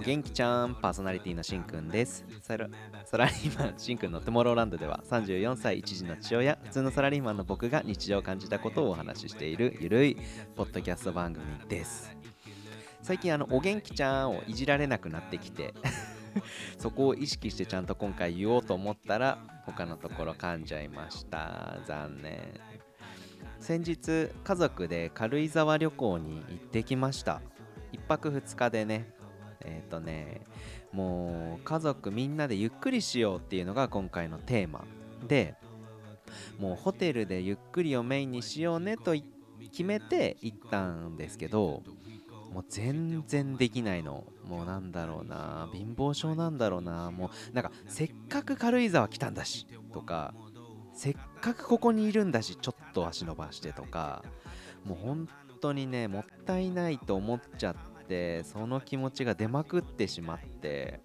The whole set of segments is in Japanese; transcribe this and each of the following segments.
お元気ちゃん、パーソナリティのしんくんです。サラサラリーマンしんくんのトゥモローランドでは34歳一児の父親、普通のサラリーマンの僕が日常を感じたことをお話ししているゆるいポッドキャスト番組です。最近あの、お元気ちゃんをいじられなくなってきて そこを意識してちゃんと今回言おうと思ったら他のところ噛んじゃいました。残念。先日家族で軽井沢旅行に行ってきました1泊2日でねえっ、ー、とねもう家族みんなでゆっくりしようっていうのが今回のテーマでもうホテルでゆっくりをメインにしようねと決めて行ったんですけどもう全然できないの。もうなんだろうな貧乏症なんだろうな。もうなんかせっかく軽井沢来たんだしとかせっかくここにいるんだしちょっと足伸ばしてとかもう本当にねもったいないと思っちゃってその気持ちが出まくってしまって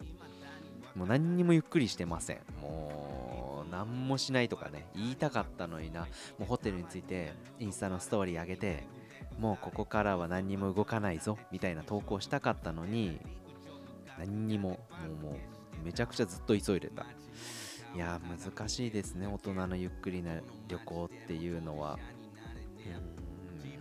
もう何にもゆっくりしてません。もう何もしないとかね言いたかったのにな。もうホテルについてインスタのストーリー上げてもうここからは何にも動かないぞみたいな投稿したかったのに何にももうもうめちゃくちゃずっと急いでた。いや難しいですね大人のゆっくりな旅行っていうのは。うん。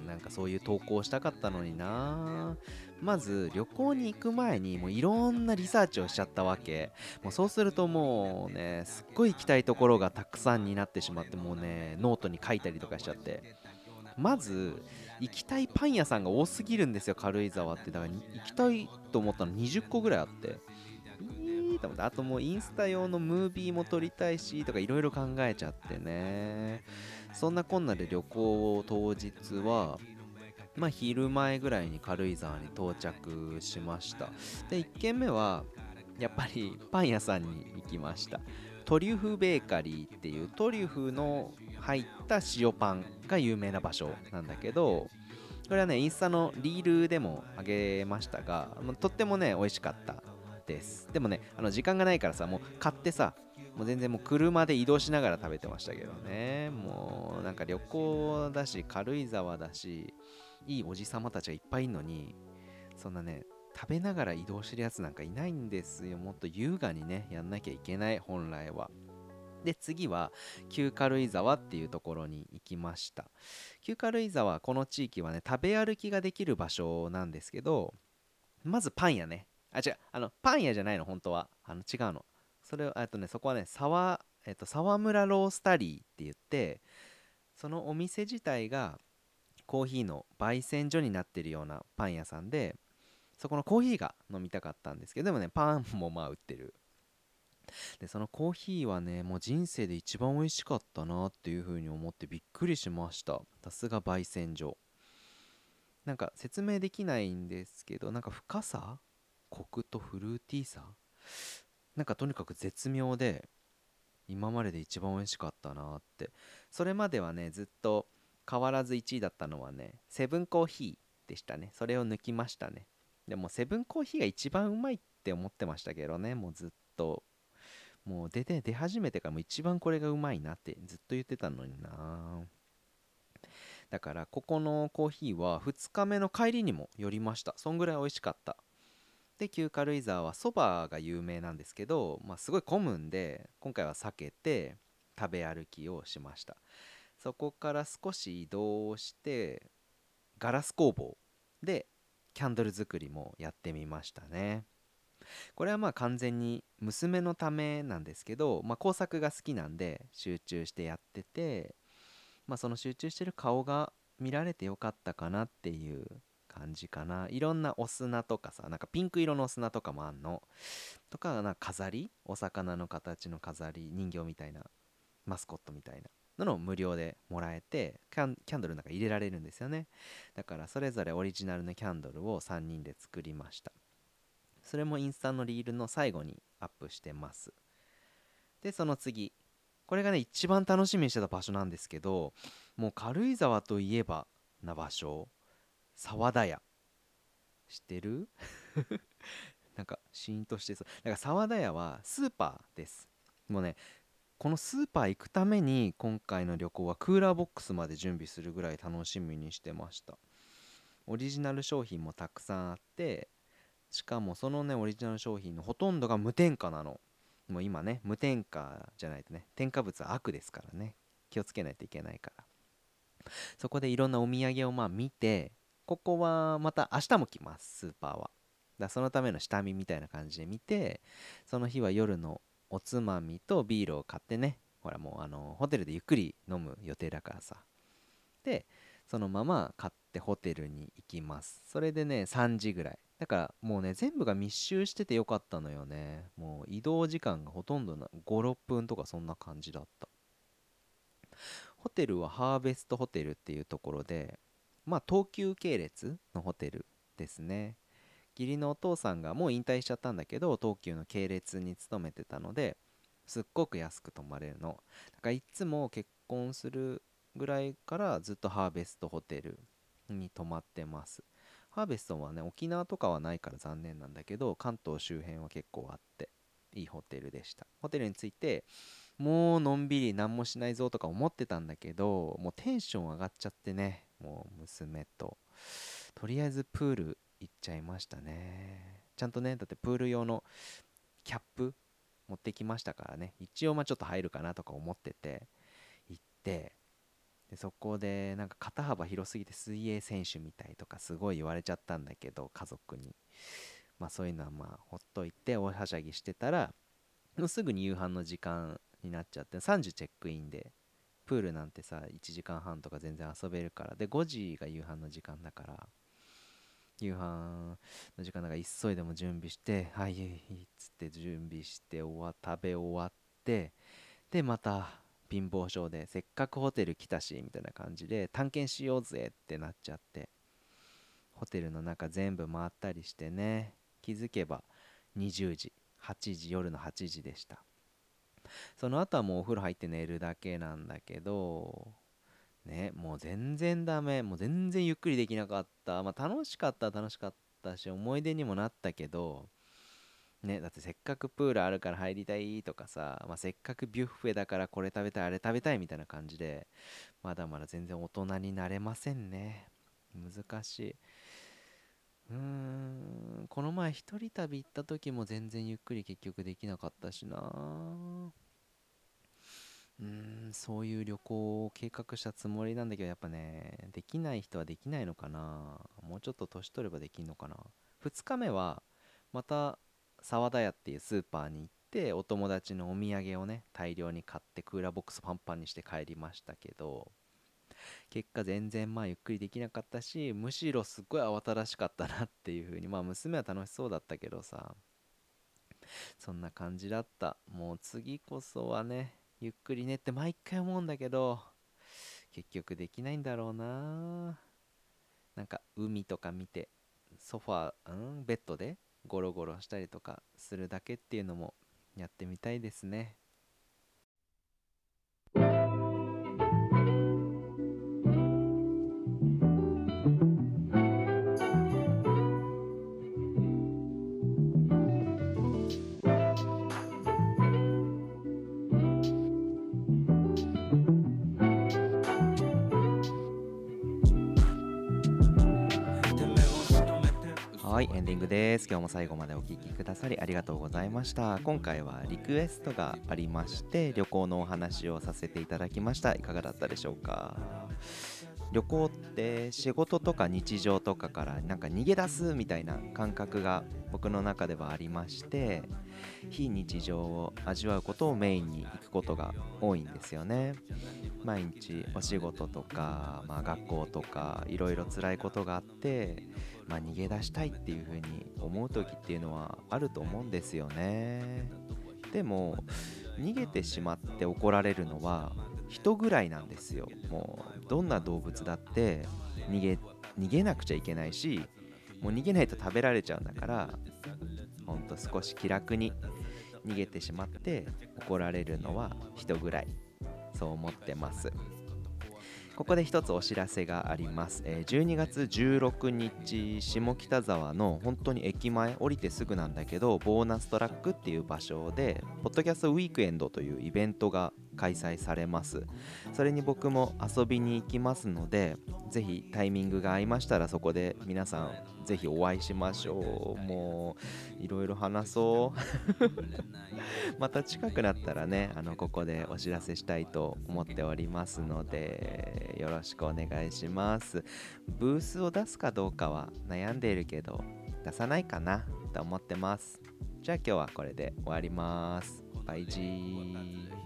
なんかそういう投稿したかったのにな。まず旅行に行く前にもういろんなリサーチをしちゃったわけ。もうそうするともうねすっごい行きたいところがたくさんになってしまってもうねノートに書いたりとかしちゃって。まず行きたいパン屋さんが多すぎるんですよ軽井沢って。だから行きたいと思ったの20個ぐらいあって。と思ってあともうインスタ用のムービーも撮りたいしとかいろいろ考えちゃってね。そんなこんなで旅行を当日はまあ昼前ぐらいに軽井沢に到着しました。で1軒目はやっぱりパン屋さんに行きました。トリュフベーカリーっていうトリュフの入った塩パンが有名な場所なんだけどこれはねインスタのリールでもあげましたがとってもね美味しかった。です。でもねあの時間がないからさもう買ってさもう全然もう車で移動しながら食べてましたけどね。もうなんか旅行だし軽井沢だしいいおじさまたちがいっぱいいるのにそんなね食べながら移動してるやつなんかいないんですよ。もっと優雅にねやんなきゃいけない本来は。で次は旧軽井沢っていうところに行きました。旧軽井沢この地域はね食べ歩きができる場所なんですけどまずパン屋ね。あ、違う、あの、パン屋じゃないの、本当は。あの、違うの。それを、えっとね、そこはね、沢、えっと、沢村ロースタリーって言って、そのお店自体がコーヒーの焙煎所になってるようなパン屋さんで、そこのコーヒーが飲みたかったんですけど、でもね、パンもまあ売ってる。で、そのコーヒーはね、もう人生で一番美味しかったなっていう風に思ってびっくりしました。さすが焙煎所。なんか説明できないんですけど、なんか深さコクとフルーティーさ？なんかとにかく絶妙で今までで一番美味しかったなって。それまではねずっと変わらず1位だったのはねセブンコーヒーでしたね。それを抜きましたね。でもセブンコーヒーが一番うまいって思ってましたけどねもうずっと。もう出て出始めてからも一番これがうまいなってずっと言ってたのにな。だからここのコーヒーは2日目の帰りにも寄りました。そんぐらい美味しかった。で旧軽井沢はそばが有名なんですけど、まあ、すごい混むんで今回は避けて食べ歩きをしました。そこから少し移動をしてガラス工房でキャンドル作りもやってみましたね。これはまあ完全に娘のためなんですけど、まあ、工作が好きなんで集中してやってて、まあ、その集中してる顔が見られてよかったかなっていう感じかな。いろんなお砂とかさなんかピンク色のお砂とかもあんの？とかな飾り？お魚の形の飾り？人形みたいな？マスコットみたいな？のを無料でもらえてキャンドルの中入れられるんですよね。だからそれぞれオリジナルのキャンドルを3人で作りました。それもインスタのリールの最後にアップしてます。でその次。これがね一番楽しみにしてた場所なんですけどもう軽井沢といえばな場所。沢田屋。知ってる？なんかシーンとしてそう。だから沢田屋はスーパーです。もうねこのスーパー行くために今回の旅行はクーラーボックスまで準備するぐらい楽しみにしてました。オリジナル商品もたくさんあってしかもそのねオリジナル商品のほとんどが無添加なの。もう今ね無添加じゃないとね添加物は悪ですからね。気をつけないといけないから。そこでいろんなお土産をまあ見てここはまた明日も来ますスーパーは。だそのための下見みたいな感じで見てその日は夜のおつまみとビールを買ってねほらもうあのホテルでゆっくり飲む予定だからさ。でそのまま買ってホテルに行きます。それでね3時ぐらい。だからもうね全部が密集しててよかったのよね。もう移動時間がほとんど56分とかそんな感じだった。ホテルはハーベストホテルっていうところでまあ東急系列のホテルですね。義理のお父さんがもう引退しちゃったんだけど東急の系列に勤めてたのですっごく安く泊まれるの。だからいつも結婚するぐらいからずっとハーベストホテルに泊まってます。ハーベストはね沖縄とかはないから残念なんだけど関東周辺は結構あっていいホテルでした。ホテルに着いてもうのんびり何もしないぞとか思ってたんだけどもうテンション上がっちゃってね。もう娘と。とりあえずプール行っちゃいましたね。ちゃんとねだってプール用のキャップ持ってきましたからね。一応まあちょっと入るかなとか思ってて行ってでそこでなんか肩幅広すぎて水泳選手みたいとかすごい言われちゃったんだけど家族に。まあそういうのはまあほっといて大はしゃぎしてたらもうすぐに夕飯の時間になっちゃって3時チェックインでプールなんてさ1時間半とか全然遊べるから。で5時が夕飯の時間だから。夕飯の時間だから急いでも準備してはいいいっつって準備して終わ食べ終わってでまた貧乏症でせっかくホテル来たしみたいな感じで探検しようぜってなっちゃってホテルの中全部回ったりしてね気づけば20時8時夜の8時でした。その後はもうお風呂入って寝るだけなんだけどねもう全然ダメ。もう全然ゆっくりできなかった。まあ楽しかった楽しかったし思い出にもなったけどねだってせっかくプールあるから入りたいとかさ、まあ、せっかくビュッフェだからこれ食べたいあれ食べたいみたいな感じでまだまだ全然大人になれませんね。難しい。うーんこの前一人旅行った時も全然ゆっくり結局できなかったしな。うんそういう旅行を計画したつもりなんだけどやっぱねできない人はできないのかな。もうちょっと年取ればできんのかな。2日目はまた沢田屋っていうスーパーに行ってお友達のお土産をね大量に買ってクーラーボックスパンパンにして帰りましたけど結果全然まあゆっくりできなかったしむしろすっごい慌ただしかったなっていう風にまあ娘は楽しそうだったけどさそんな感じだった。もう次こそはねゆっくりねって毎回思うんだけど結局できないんだろうな。なんか海とか見てソファー、うん、ベッドでゴロゴロしたりとかするだけっていうのもやってみたいですね。はいエンディングです。今日も最後までお聴きくださりありがとうございました。今回はリクエストがありまして旅行のお話をさせていただきました。いかがだったでしょうか？旅行って仕事とか日常とかからなんか逃げ出すみたいな感覚が僕の中ではありまして非日常を味わうことをメインに行くことが多いんですよね。毎日お仕事とか、まあ、学校とかいろいろ辛いことがあって、まあ、逃げ出したいっていう風に思う時っていうのはあると思うんですよね。でも逃げてしまって怒られるのは人ぐらいなんですよ。もうどんな動物だって逃げ逃げなくちゃいけないしもう逃げないと食べられちゃうんだからほんと少し気楽に逃げてしまって怒られるのは人ぐらい。そう思ってます。ここで一つお知らせがあります、え12月16日下北沢の本当に駅前降りてすぐなんだけどボーナストラックっていう場所でポッドキャストウィークエンドというイベントが開催されます。それに僕も遊びに行きますのでぜひタイミングが合いましたらそこで皆さんぜひお会いしましょう。もういろいろ話そう。また近くなったらねあのここでお知らせしたいと思っておりますのでよろしくお願いします。ブースを出すかどうかは悩んでいるけど出さないかなと思ってます。じゃあ今日はこれで終わります。バイジー。